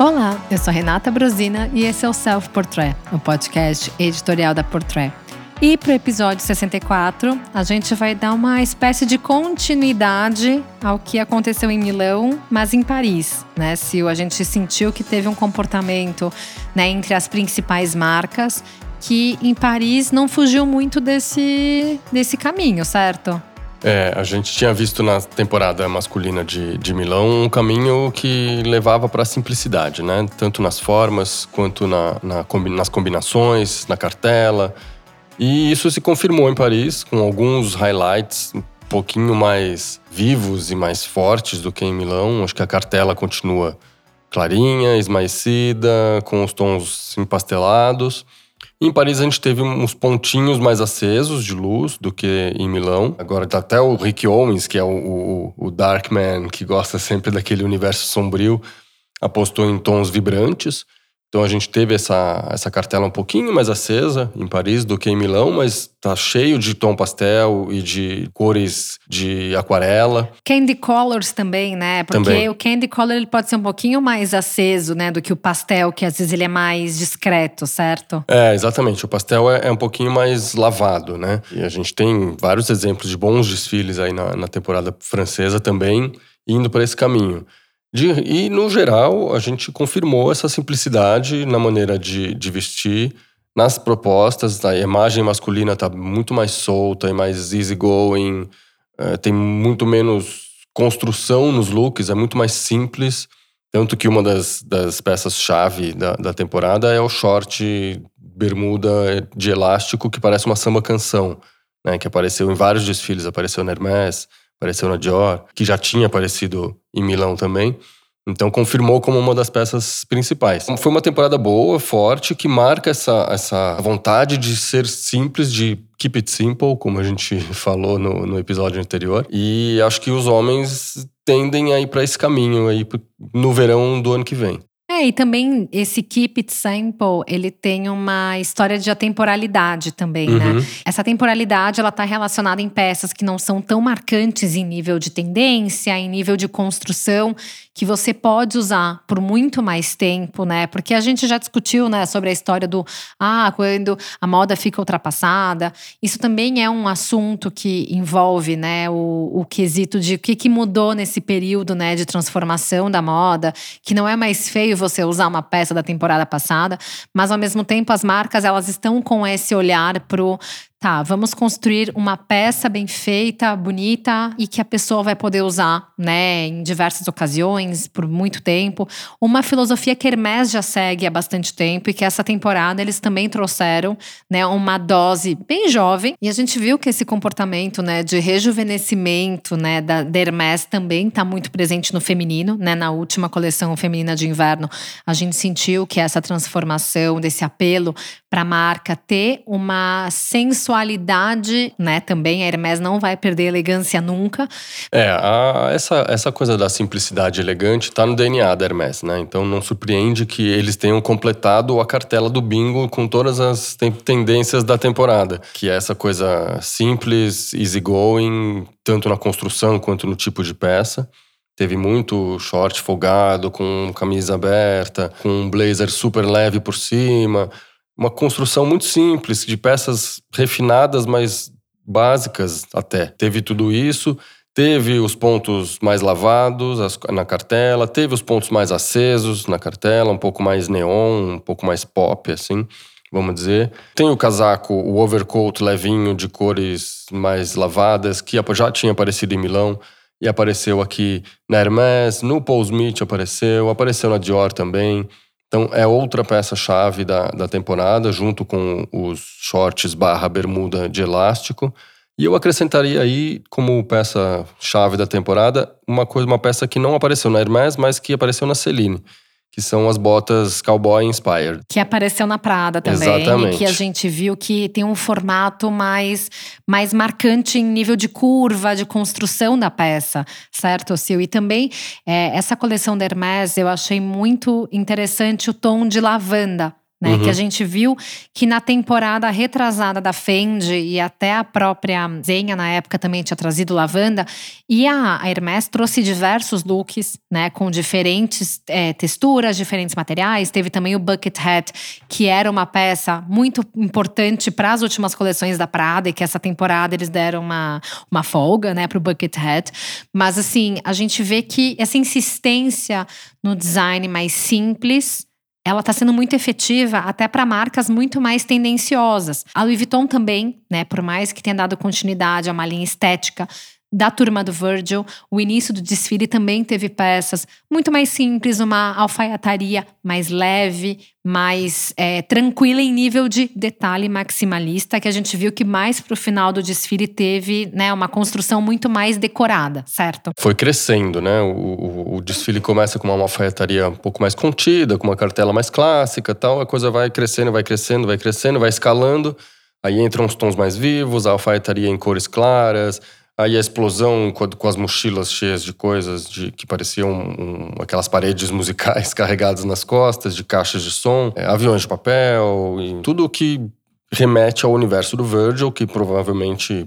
Olá, eu sou Renata Brosina e esse é o Self Portrait, o podcast editorial da Portrait. E para o episódio 64, a gente vai dar uma espécie de continuidade ao que aconteceu em Milão, mas em Paris. Né? Se a gente sentiu que teve um comportamento né, entre as principais marcas que em Paris não fugiu muito desse, desse caminho, certo? É, a gente tinha visto na temporada masculina de, de Milão um caminho que levava para a simplicidade, né? Tanto nas formas quanto na, na, nas combinações, na cartela. E isso se confirmou em Paris, com alguns highlights um pouquinho mais vivos e mais fortes do que em Milão. Acho que a cartela continua clarinha, esmaecida, com os tons empastelados. Em Paris a gente teve uns pontinhos mais acesos de luz do que em Milão. Agora tá até o Rick Owens, que é o, o, o Darkman, que gosta sempre daquele universo sombrio, apostou em tons vibrantes. Então a gente teve essa, essa cartela um pouquinho mais acesa em Paris do que em Milão, mas tá cheio de tom pastel e de cores de aquarela. Candy colors também, né? Porque também. o candy color ele pode ser um pouquinho mais aceso, né, do que o pastel, que às vezes ele é mais discreto, certo? É, exatamente. O pastel é, é um pouquinho mais lavado, né? E a gente tem vários exemplos de bons desfiles aí na, na temporada francesa também indo para esse caminho. De, e, no geral, a gente confirmou essa simplicidade na maneira de, de vestir, nas propostas. A imagem masculina está muito mais solta e mais easygoing, é, tem muito menos construção nos looks, é muito mais simples. Tanto que uma das, das peças-chave da, da temporada é o short bermuda de elástico que parece uma samba canção, né, que apareceu em vários desfiles, apareceu na Hermès, apareceu na Dior, que já tinha aparecido em Milão também. Então confirmou como uma das peças principais. Foi uma temporada boa, forte, que marca essa, essa vontade de ser simples, de keep it simple, como a gente falou no, no episódio anterior. E acho que os homens tendem a ir para esse caminho aí no verão do ano que vem. É, e também esse Keep It Simple, ele tem uma história de atemporalidade também, né? uhum. né? Essa temporalidade, ela tá relacionada em peças que não são tão marcantes em nível de tendência, em nível de construção, que você pode usar por muito mais tempo, né? Porque a gente já discutiu, né, sobre a história do ah, quando a moda fica ultrapassada. Isso também é um assunto que envolve, né, o, o quesito de o que, que mudou nesse período, né, de transformação da moda, que não é mais feio você usar uma peça da temporada passada, mas ao mesmo tempo as marcas elas estão com esse olhar pro tá, vamos construir uma peça bem feita, bonita e que a pessoa vai poder usar, né, em diversas ocasiões, por muito tempo. Uma filosofia que Hermès já segue há bastante tempo e que essa temporada eles também trouxeram, né, uma dose bem jovem. E a gente viu que esse comportamento, né, de rejuvenescimento, né, da, da também está muito presente no feminino, né, na última coleção feminina de inverno, a gente sentiu que essa transformação desse apelo para a marca ter uma sensualidade, né? Também a Hermès não vai perder elegância nunca. É, a, essa, essa coisa da simplicidade elegante está no DNA da Hermès, né? Então não surpreende que eles tenham completado a cartela do bingo com todas as tendências da temporada, que é essa coisa simples, easygoing, tanto na construção quanto no tipo de peça. Teve muito short folgado, com camisa aberta, com um blazer super leve por cima uma construção muito simples, de peças refinadas, mas básicas até. Teve tudo isso, teve os pontos mais lavados as, na cartela, teve os pontos mais acesos na cartela, um pouco mais neon, um pouco mais pop, assim, vamos dizer. Tem o casaco, o overcoat levinho de cores mais lavadas, que já tinha aparecido em Milão e apareceu aqui na Hermès, no Paul Smith apareceu, apareceu na Dior também. Então é outra peça-chave da, da temporada, junto com os shorts barra bermuda de elástico. E eu acrescentaria aí, como peça-chave da temporada, uma coisa, uma peça que não apareceu na Hermès, mas que apareceu na Celine que são as botas Cowboy Inspired. Que apareceu na Prada também. Exatamente. Que a gente viu que tem um formato mais, mais marcante em nível de curva, de construção da peça, certo, Sil? E também é, essa coleção da Hermès, eu achei muito interessante o tom de lavanda né? Uhum. Que a gente viu que na temporada retrasada da Fendi e até a própria Zenha na época também tinha trazido lavanda. E a, Hermès trouxe diversos looks, né? Com diferentes é, texturas, diferentes materiais. Teve também o Bucket Hat, que era uma peça muito importante para as últimas coleções da Prada e que essa temporada eles deram uma, uma folga, né? Pro Bucket Hat. Mas assim, a gente vê que essa insistência no design mais simples ela está sendo muito efetiva até para marcas muito mais tendenciosas. A Louis Vuitton também, né, por mais que tenha dado continuidade a uma linha estética, da turma do Virgil. O início do desfile também teve peças muito mais simples, uma alfaiataria mais leve, mais é, tranquila em nível de detalhe maximalista, que a gente viu que mais para o final do desfile teve né, uma construção muito mais decorada, certo? Foi crescendo, né? O, o, o desfile começa com uma alfaiataria um pouco mais contida, com uma cartela mais clássica tal, a coisa vai crescendo, vai crescendo, vai crescendo, vai escalando. Aí entram os tons mais vivos, a alfaiataria em cores claras, Aí a explosão com, as mochilas cheias de coisas de, que pareciam um, aquelas paredes musicais carregadas nas costas, de caixas de som, é, aviões de papel, e tudo que remete ao universo do Virgil, que provavelmente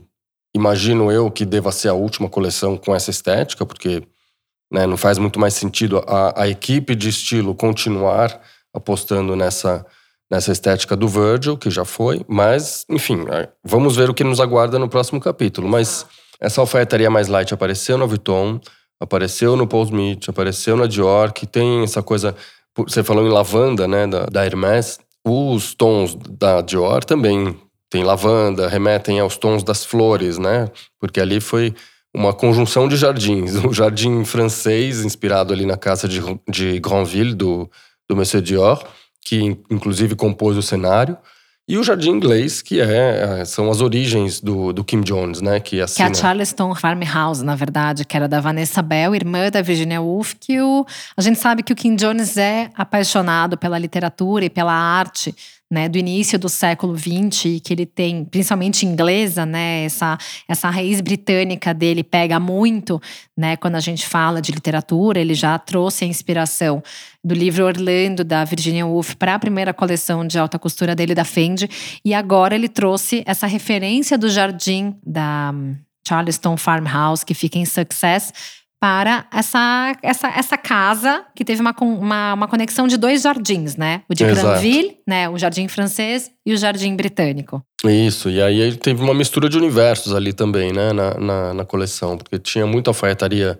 imagino eu que deva ser a última coleção com essa estética, porque né, não faz muito mais sentido a, a equipe de estilo continuar apostando nessa nessa estética do Virgil, que já foi, mas, enfim, é, vamos ver o que nos aguarda no próximo capítulo. Mas essa alfaiataria mais light apareceu no Vuitton, apareceu no Paul Smith, apareceu na Dior, que tem essa coisa. Você falou em lavanda, né, da, da Hermès. Os tons da Dior também tem lavanda, remetem aos tons das flores, né? Porque ali foi uma conjunção de jardins. O jardim francês, inspirado ali na casa de, de Granville, do, do Monsieur Dior, que inclusive compôs o cenário. E o Jardim Inglês, que é, é, são as origens do, do Kim Jones, né? Que, assina... que é a Charleston Farmhouse, na verdade, que era da Vanessa Bell, irmã da Virginia Woolf, que o, a gente sabe que o Kim Jones é apaixonado pela literatura e pela arte né, do início do século XX, que ele tem, principalmente inglesa, né, essa, essa raiz britânica dele pega muito, né, quando a gente fala de literatura, ele já trouxe a inspiração do livro Orlando, da Virginia Woolf, para a primeira coleção de alta costura dele, da Fendi, e agora ele trouxe essa referência do jardim da hum, Charleston Farmhouse, que fica em Success, para essa, essa, essa casa que teve uma, uma, uma conexão de dois jardins, né? O de Exato. Granville, né? O jardim francês e o jardim britânico. Isso, e aí ele teve uma mistura de universos ali também, né? Na, na, na coleção, porque tinha muita alfaiataria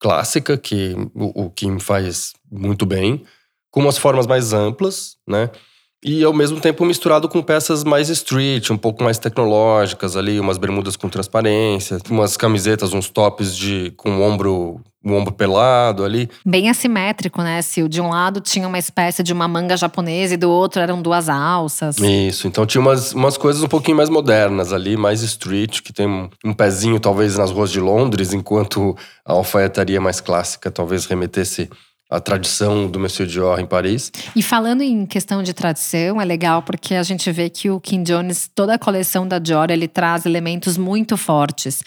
clássica, que o, o Kim faz muito bem, com umas formas mais amplas, né? E ao mesmo tempo misturado com peças mais street, um pouco mais tecnológicas ali, umas bermudas com transparência, umas camisetas, uns tops de com o ombro, o ombro pelado ali. Bem assimétrico, né, Sil? De um lado tinha uma espécie de uma manga japonesa e do outro eram duas alças. Isso, então tinha umas, umas coisas um pouquinho mais modernas ali, mais street, que tem um, um pezinho talvez nas ruas de Londres, enquanto a alfaiataria mais clássica talvez remetesse a tradição do Monsieur Dior em Paris. E falando em questão de tradição, é legal porque a gente vê que o Kim Jones, toda a coleção da Dior, ele traz elementos muito fortes.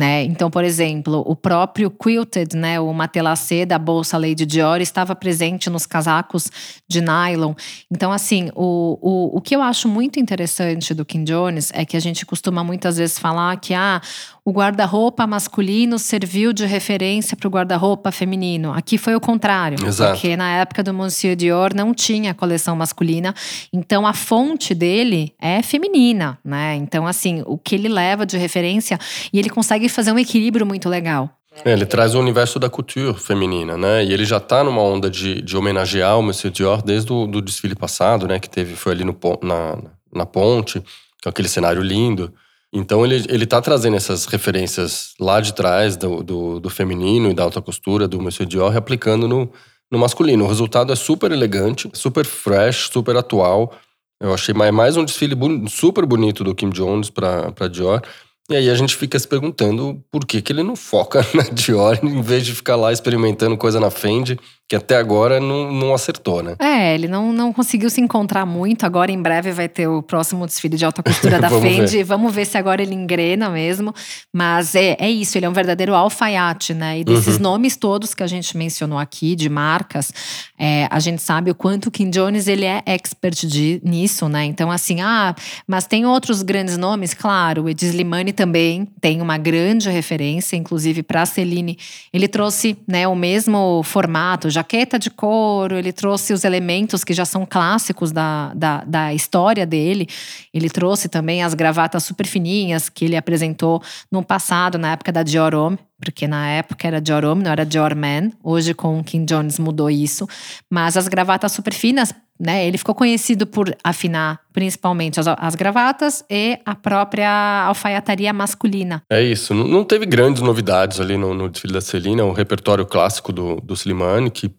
Né? Então, por exemplo, o próprio quilted, né, o matelassé da bolsa Lady Dior estava presente nos casacos de nylon. Então, assim, o, o, o que eu acho muito interessante do Kim Jones é que a gente costuma muitas vezes falar que ah, o guarda-roupa masculino serviu de referência para o guarda-roupa feminino. Aqui foi o contrário, Exato. porque na época do Monsieur Dior não tinha coleção masculina, então a fonte dele é feminina, né? Então, assim, o que ele leva de referência e ele consegue fazer um equilíbrio muito legal. É, ele traz o universo da couture feminina, né? E ele já está numa onda de, de homenagear o Monsieur Dior desde o do desfile passado, né? Que teve, foi ali no, na, na ponte, com aquele cenário lindo. Então ele, ele tá trazendo essas referências lá de trás do, do, do feminino e da alta costura do Monsieur Dior, aplicando no, no masculino. O resultado é super elegante, super fresh, super atual. Eu achei mais um desfile super bonito do Kim Jones para Dior. E aí a gente fica se perguntando por que, que ele não foca na Dior em vez de ficar lá experimentando coisa na Fendi, que até agora não, não acertou, né? É, ele não, não conseguiu se encontrar muito. Agora, em breve, vai ter o próximo desfile de alta costura da Vamos Fendi. Ver. Vamos ver se agora ele engrena mesmo. Mas é, é isso, ele é um verdadeiro alfaiate, né? E desses uhum. nomes todos que a gente mencionou aqui, de marcas, é, a gente sabe o quanto o Kim Jones ele é expert de, nisso, né? Então, assim, ah, mas tem outros grandes nomes? Claro, o Ed Slimani também tem uma grande referência, inclusive para a Celine. Ele trouxe né, o mesmo formato, já jaqueta de couro, ele trouxe os elementos que já são clássicos da, da, da história dele. Ele trouxe também as gravatas super fininhas que ele apresentou no passado, na época da Dior Homme, porque na época era Dior Homme, não era Dior Man. Hoje com o Kim Jones mudou isso. Mas as gravatas super finas, né? Ele ficou conhecido por afinar principalmente as, as gravatas e a própria alfaiataria masculina. É isso. Não, não teve grandes novidades ali no, no desfile da Celina, o repertório clássico do, do Slimane, que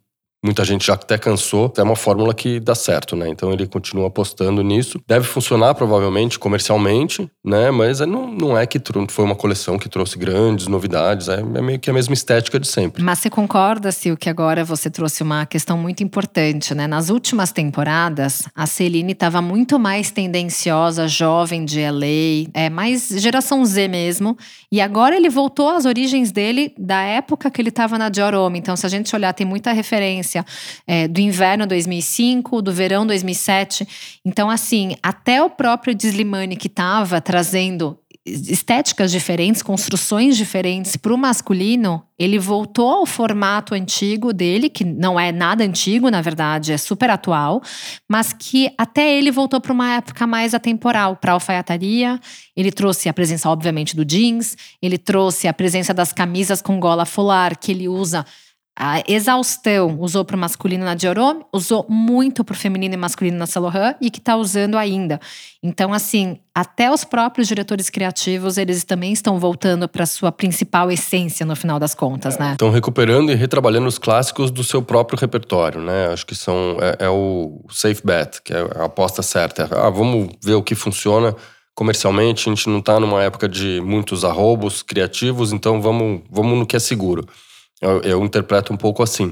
Muita gente já até cansou. É uma fórmula que dá certo, né? Então ele continua apostando nisso. Deve funcionar provavelmente comercialmente, né? Mas é, não, não é que foi uma coleção que trouxe grandes novidades. É, é meio que a mesma estética de sempre. Mas você concorda, Sil, que agora você trouxe uma questão muito importante, né? Nas últimas temporadas, a Celine estava muito mais tendenciosa, jovem de LA, é mais geração Z mesmo. E agora ele voltou às origens dele da época que ele estava na Dior Homme. Então, se a gente olhar, tem muita referência é, do inverno 2005, do verão 2007. Então, assim, até o próprio Dislimani que estava trazendo estéticas diferentes, construções diferentes para o masculino, ele voltou ao formato antigo dele, que não é nada antigo, na verdade, é super atual, mas que até ele voltou para uma época mais atemporal, para alfaiataria. Ele trouxe a presença, obviamente, do jeans, ele trouxe a presença das camisas com gola fular, que ele usa a exaustão usou para o masculino na Diorome, usou muito para o feminino e masculino na Laurent e que está usando ainda. Então, assim, até os próprios diretores criativos, eles também estão voltando para sua principal essência no final das contas, né? Estão recuperando e retrabalhando os clássicos do seu próprio repertório, né? Acho que são é, é o safe bet, que é a aposta certa. Ah, vamos ver o que funciona comercialmente. A gente não está numa época de muitos arrobos criativos, então vamos, vamos no que é seguro. Eu, eu interpreto um pouco assim.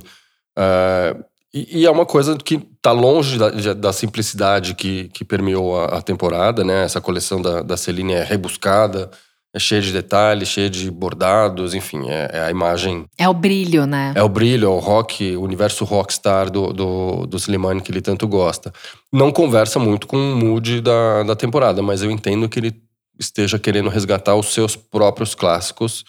Uh, e, e, é uma coisa que está longe da, da, simplicidade que, que permeou a, a, temporada, né? Essa coleção da, da Celine é rebuscada, é cheia de detalhes, cheia de bordados, enfim, é, é, a imagem. É o brilho, né? É o brilho, é o rock, o universo rockstar do, do, do Slimane que ele tanto gosta. Não conversa muito com o mood da, da temporada, mas eu entendo que ele esteja querendo resgatar os seus próprios clássicos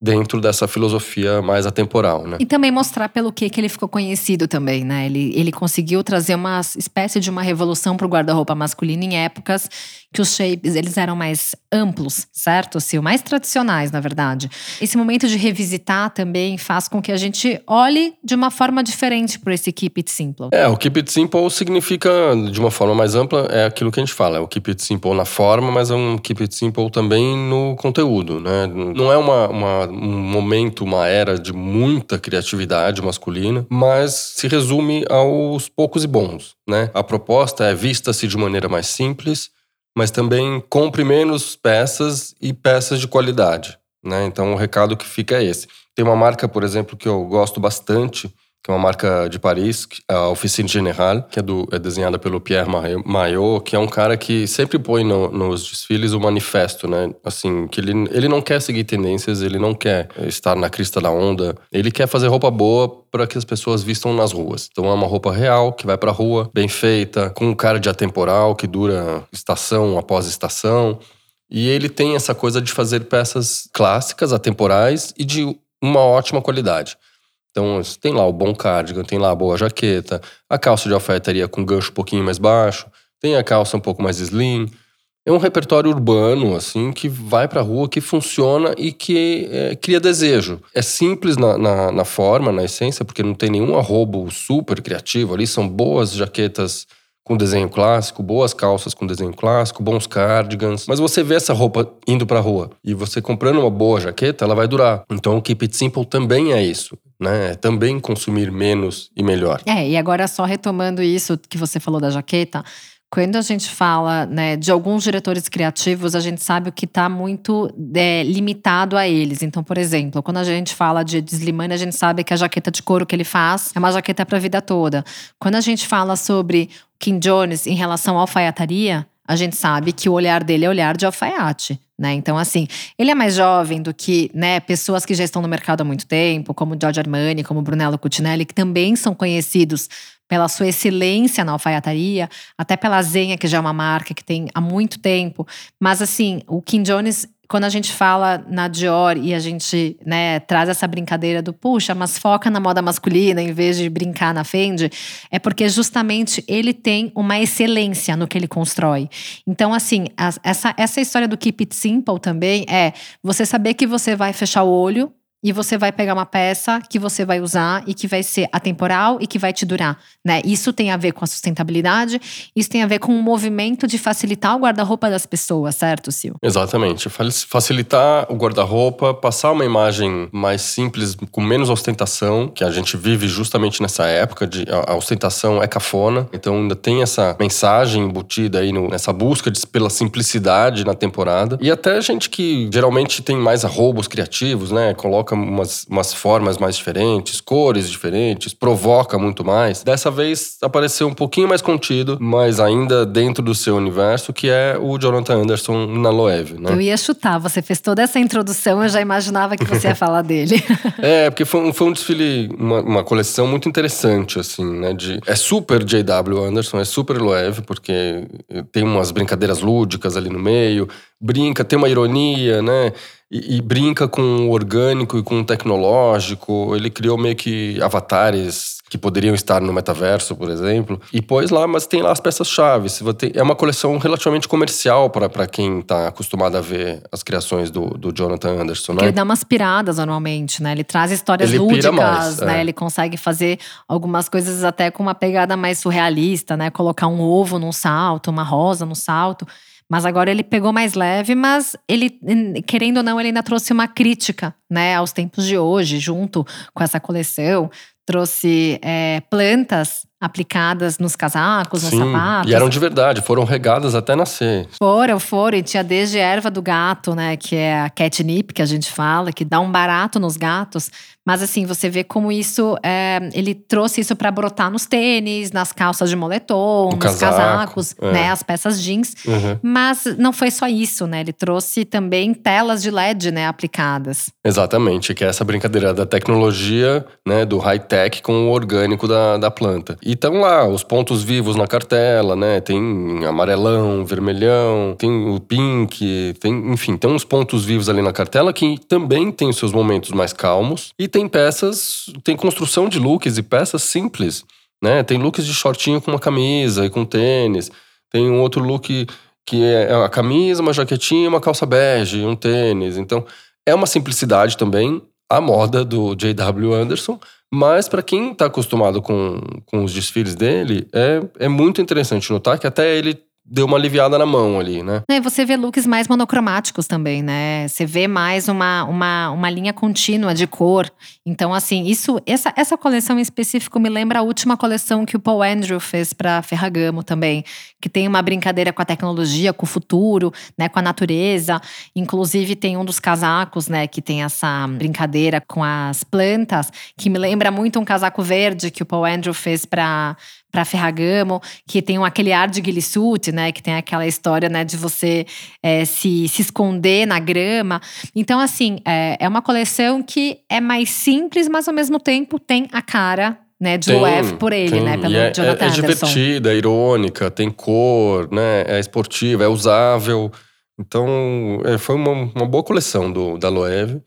dentro dessa filosofia mais atemporal, né? E também mostrar pelo que, que ele ficou conhecido também, né? Ele, ele conseguiu trazer uma espécie de uma revolução para o guarda-roupa masculino em épocas que os shapes eles eram mais amplos, certo? Assim, mais tradicionais, na verdade. Esse momento de revisitar também faz com que a gente olhe de uma forma diferente para esse Keep It Simple. É, o Keep It Simple significa, de uma forma mais ampla, é aquilo que a gente fala. É o Keep It Simple na forma, mas é um Keep It Simple também no conteúdo, né? Não é uma, uma um momento, uma era de muita criatividade masculina, mas se resume aos poucos e bons, né? A proposta é vista-se de maneira mais simples, mas também compre menos peças e peças de qualidade. Né? Então o recado que fica é esse. Tem uma marca, por exemplo, que eu gosto bastante, que é uma marca de Paris, a Officine Générale, que é, do, é desenhada pelo Pierre Maillot, que é um cara que sempre põe no, nos desfiles o manifesto, né? Assim, que ele, ele não quer seguir tendências, ele não quer estar na crista da onda, ele quer fazer roupa boa para que as pessoas vistam nas ruas. Então é uma roupa real, que vai pra rua, bem feita, com um cara de atemporal, que dura estação após estação. E ele tem essa coisa de fazer peças clássicas, atemporais e de uma ótima qualidade. Então, tem lá o bom cardigan, tem lá a boa jaqueta, a calça de alfaiataria com gancho um pouquinho mais baixo, tem a calça um pouco mais slim. É um repertório urbano, assim, que vai pra rua, que funciona e que é, cria desejo. É simples na, na, na, forma, na essência, porque não tem nenhum arrobo super criativo ali. São boas jaquetas com desenho clássico, boas calças com desenho clássico, bons cardigans. Mas você vê essa roupa indo pra rua e você comprando uma boa jaqueta, ela vai durar. Então o Keep It Simple também é isso né? Também consumir menos e melhor. É, e agora só retomando isso que você falou da jaqueta, quando a gente fala né, de alguns diretores criativos, a gente sabe o que está muito é, limitado a eles. Então, por exemplo, quando a gente fala de Slimane, a gente sabe que a jaqueta de couro que ele faz é uma jaqueta para a vida toda. Quando a gente fala sobre Kim Jones em relação à alfaiataria, a gente sabe que o olhar dele é olhar de alfaiate. Né? Então, assim, ele é mais jovem do que né, pessoas que já estão no mercado há muito tempo, como Giorgio Armani, como Brunello Cucinelli, que também são conhecidos pela sua excelência na alfaiataria, até pela Zenha, que já é uma marca que tem há muito tempo. Mas, assim, o Kim Jones quando a gente fala na Dior e a gente né, traz essa brincadeira do puxa, mas foca na moda masculina em vez de brincar na Fendi, é porque justamente ele tem uma excelência no que ele constrói. Então, assim, essa, essa história do Keep It Simple também é você saber que você vai fechar o olho e você vai pegar uma peça que você vai usar e que vai ser atemporal e que vai te durar, né? Isso tem a ver com a sustentabilidade, isso tem a ver com o movimento de facilitar o guarda-roupa das pessoas, certo, Sil? Exatamente. Facilitar o guarda-roupa, passar uma imagem mais simples, com menos ostentação, que a gente vive justamente nessa época de a ostentação é cafona, então ainda tem essa mensagem embutida aí no, nessa busca de, pela simplicidade na temporada. E até gente que geralmente tem mais arrobos criativos, né? Coloca umas, umas formas mais diferentes, cores diferentes, provoca muito mais. Dessa vez apareceu um pouquinho mais contido, mas ainda dentro do seu universo, que é o Jonathan Anderson na Loewe, né? Eu ia chutar, você fez toda essa introdução, eu já imaginava que você ia falar dele. é, porque foi, foi um desfile, uma, uma, coleção muito interessante, assim, né? De, é super J.W. Anderson, é super Loewe, porque tem umas brincadeiras lúdicas ali no meio, brinca, tem uma ironia, né? E, e, brinca com o orgânico e com o tecnológico. Ele criou meio que avatares que poderiam estar no metaverso, por exemplo, e pôs lá, mas tem lá as peças-chave. É uma coleção relativamente comercial para quem está acostumado a ver as criações do, do Jonathan Anderson. Né? Ele dá umas piradas normalmente, né? Ele traz histórias ele lúdicas, mais, né? É. Ele consegue fazer algumas coisas até com uma pegada mais surrealista, né? Colocar um ovo num salto, uma rosa no salto. Mas agora ele pegou mais leve, mas ele, querendo ou não, ele ainda trouxe uma crítica, né, aos tempos de hoje, junto com essa coleção. Trouxe é, plantas aplicadas nos casacos, Sim, nos sapatos. E eram de verdade, foram regadas até nascer. Foram, foram. E tinha desde erva do gato, né? Que é a catnip que a gente fala, que dá um barato nos gatos. Mas assim, você vê como isso, é, ele trouxe isso para brotar nos tênis, nas calças de moletom, nos casaco, casacos, é. né, as peças jeans. Uhum. Mas não foi só isso, né? Ele trouxe também telas de LED, né, aplicadas. Exatamente, que é essa brincadeira da tecnologia, né, do high tech com o orgânico da, da planta. E estão lá os pontos vivos na cartela, né? Tem amarelão, vermelhão, tem o pink, tem, enfim, tem uns pontos vivos ali na cartela que também tem os seus momentos mais calmos. E tem peças, tem construção de looks e peças simples, né? Tem looks de shortinho com uma camisa e com tênis. Tem um outro look que é a camisa, uma jaquetinha, uma calça bege, um tênis. Então, é uma simplicidade também, a moda do J.W. Anderson, mas para quem está acostumado com, com os desfiles dele, é, é muito interessante notar que até ele deu uma aliviada na mão ali, né? E você vê looks mais monocromáticos também, né? Você vê mais uma, uma, uma linha contínua de cor. Então, assim, isso essa, essa coleção em específico me lembra a última coleção que o Paul Andrew fez para Ferragamo também, que tem uma brincadeira com a tecnologia, com o futuro, né, com a natureza. Inclusive tem um dos casacos, né, que tem essa brincadeira com as plantas, que me lembra muito um casaco verde que o Paul Andrew fez para para Ferragamo, que tem um, aquele ar de Gillisuit, né? Que tem aquela história, né, de você é, se, se esconder na grama. Então, assim, é, é uma coleção que é mais simples, mas ao mesmo tempo tem a cara né, de tem, por ele, tem. né, pelo é, Jonathan é, é divertida, é irônica, tem cor, né, é esportiva, é usável. Então, é, foi uma, uma boa coleção do, da Loewe.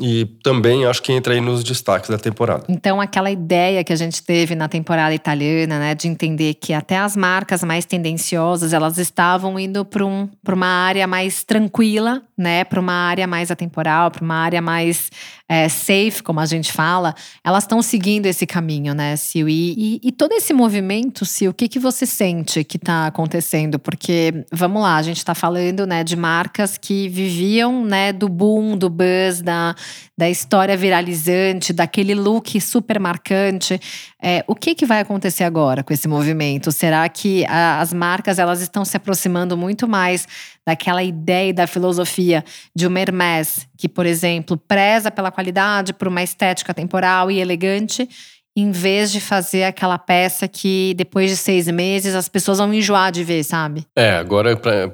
E também acho que entra aí nos destaques da temporada. Então, aquela ideia que a gente teve na temporada italiana, né, de entender que até as marcas mais tendenciosas, elas estavam indo para um, uma área mais tranquila, né, para uma área mais atemporal, para uma área mais é, safe, como a gente fala, elas estão seguindo esse caminho, né, Sil? E, e, e, todo esse movimento, Sil, o que, que você sente que está acontecendo? Porque, vamos lá, a gente está falando, né, de marcas que viviam, né, do boom, do buzz, da, da história viralizante, daquele look super marcante. É, o que, que vai acontecer agora com esse movimento? Será que a, as marcas elas estão se aproximando muito mais daquela ideia e da filosofia de uma Hermès, que, por exemplo, preza pela qualidade, por uma estética temporal e elegante, em vez de fazer aquela peça que depois de seis meses as pessoas vão enjoar de ver, sabe? É, agora pra,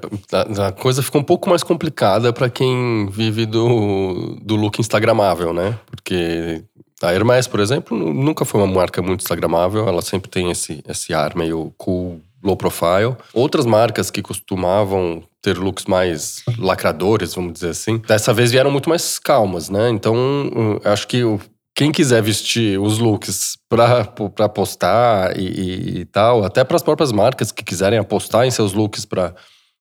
a, coisa ficou um pouco mais complicada para quem vive do, do look instagramável, né? Porque a Hermès, por exemplo, nunca foi uma marca muito instagramável, ela sempre tem esse, esse ar meio cool, low profile. Outras marcas que costumavam ter looks mais lacradores, vamos dizer assim, dessa vez vieram muito mais calmas, né? Então, acho que quem quiser vestir os looks para postar e, e, tal, até para as próprias marcas que quiserem apostar em seus looks para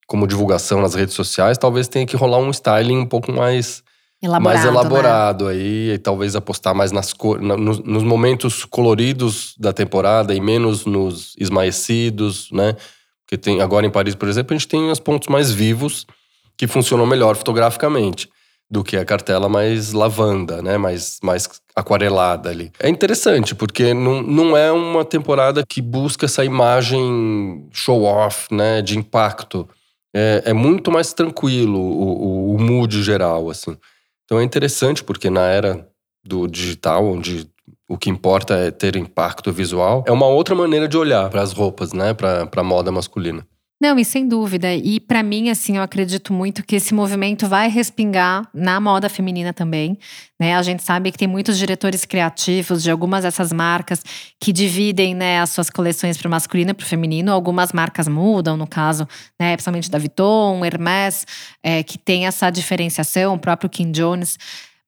como divulgação nas redes sociais, talvez tenha que rolar um styling um pouco mais elaborado, mais elaborado né? aí, e talvez apostar mais nas cor, nos, nos, momentos coloridos da temporada e menos nos esmaecidos, né? Porque tem agora em Paris, por exemplo, a gente tem os pontos mais vivos que funcionam melhor fotograficamente do que a cartela mais lavanda, né? Mais, mais aquarelada ali. É interessante, porque não, não é uma temporada que busca essa imagem show-off, né? De impacto. É, é muito mais tranquilo o, o, o mood geral, assim. Então é interessante porque na era do digital, onde o que importa é ter impacto visual, é uma outra maneira de olhar para as roupas, né, para a moda masculina. Não, e sem dúvida. E para mim, assim, eu acredito muito que esse movimento vai respingar na moda feminina também. Né? A gente sabe que tem muitos diretores criativos de algumas dessas marcas que dividem né, as suas coleções para o masculino e para o feminino. Algumas marcas mudam, no caso, né, principalmente da Vuitton, Hermès, é, que tem essa diferenciação, o próprio Kim Jones.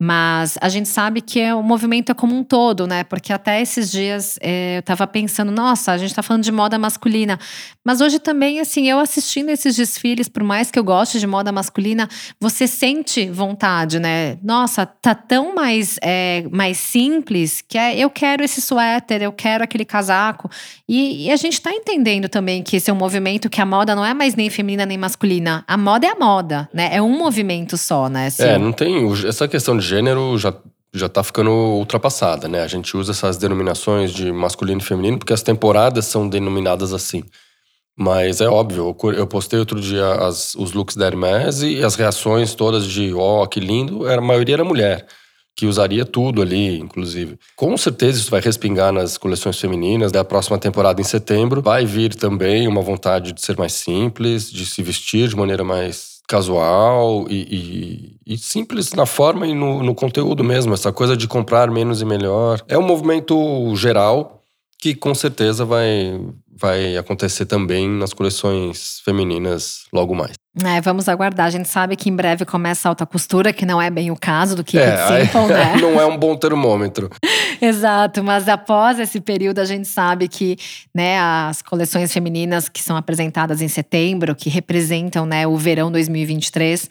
Mas a gente sabe que é, o movimento é como um todo, né? Porque até esses dias é, eu tava pensando, nossa, a gente tá falando de moda masculina. Mas hoje também, assim, eu assistindo esses desfiles, por mais que eu goste de moda masculina, você sente vontade, né? Nossa, tá tão mais, é, mais simples que é, eu quero esse suéter, eu quero aquele casaco. E, e a gente tá entendendo também que esse é um movimento que a moda não é mais nem feminina nem masculina. A moda é a moda, né? É um movimento só, né? Assim, é, não tem. Essa questão de gênero já já tá ficando ultrapassada, né? A gente usa essas denominações de masculino e feminino porque as temporadas são denominadas assim. Mas é óbvio, eu postei outro dia as, os looks da Hermès e as reações todas de ó, oh, que lindo, era, a maioria era mulher, que usaria tudo ali, inclusive. Com certeza isso vai respingar nas coleções femininas da próxima temporada em setembro. Vai vir também uma vontade de ser mais simples, de se vestir de maneira mais casual e, e, e, simples na forma e no, no conteúdo mesmo. Essa coisa de comprar menos e melhor. É um movimento geral que com certeza vai, vai acontecer também nas coleções femininas logo mais. É, vamos aguardar. A gente sabe que em breve começa a alta costura, que não é bem o caso do Keep é, Simple, né? Não é um bom termômetro. Exato, mas após esse período a gente sabe que né, as coleções femininas que são apresentadas em setembro, que representam né, o verão 2023,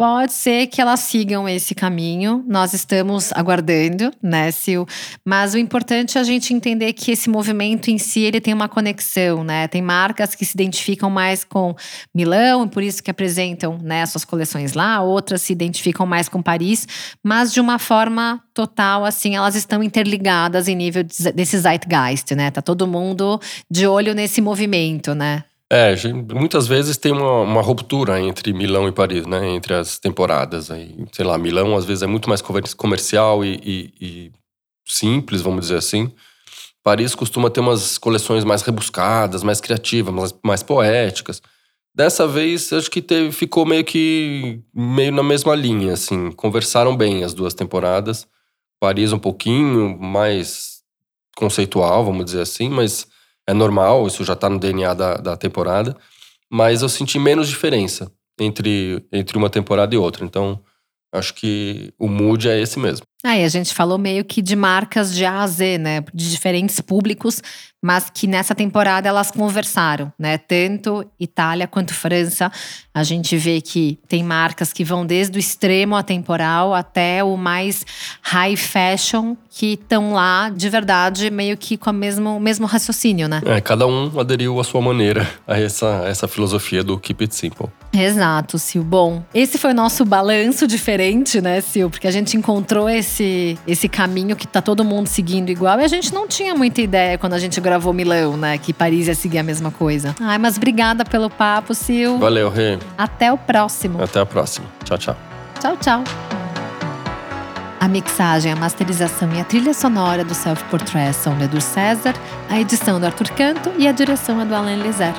Pode ser que elas sigam esse caminho, nós estamos aguardando, né, Sil? Mas o importante é a gente entender que esse movimento em si, ele tem uma conexão, né? Tem marcas que se identificam mais com Milão, e por isso que apresentam né, suas coleções lá, outras se identificam mais com Paris, mas de uma forma total, assim, elas estão interligadas em nível desse zeitgeist, né? Tá todo mundo de olho nesse movimento, né? É, muitas vezes tem uma, uma, ruptura entre Milão e Paris, né? Entre as temporadas. Aí, sei lá, Milão às vezes é muito mais comercial e, e, e simples, vamos dizer assim. Paris costuma ter umas coleções mais rebuscadas, mais criativas, mais, mais poéticas. Dessa vez, acho que teve, ficou meio que meio na mesma linha, assim. Conversaram bem as duas temporadas. Paris um pouquinho mais conceitual, vamos dizer assim, mas é normal, isso já tá no DNA da, da temporada. Mas eu senti menos diferença entre, entre uma temporada e outra. Então, acho que o mood é esse mesmo. Aí a gente falou meio que de marcas de A a Z, né? De diferentes públicos, mas que nessa temporada elas conversaram, né? Tanto Itália quanto França. A gente vê que tem marcas que vão desde o extremo atemporal até o mais high fashion, que estão lá de verdade, meio que com o mesmo, mesmo raciocínio, né? É, cada um aderiu à sua maneira a essa, essa filosofia do Keep It Simple. Exato, Sil. Bom, esse foi o nosso balanço diferente, né, Sil? Porque a gente encontrou esse, esse caminho que tá todo mundo seguindo igual e a gente não tinha muita ideia quando a gente gravou Milão, né? Que Paris ia seguir a mesma coisa. Ai, mas obrigada pelo papo, Sil. Valeu, Rê. Até o próximo. Até a próxima. Tchau, tchau. Tchau, tchau. A mixagem, a masterização e a trilha sonora do Self Portrait são do Edu César, a edição do Arthur Canto e a direção é do Alan Lizer.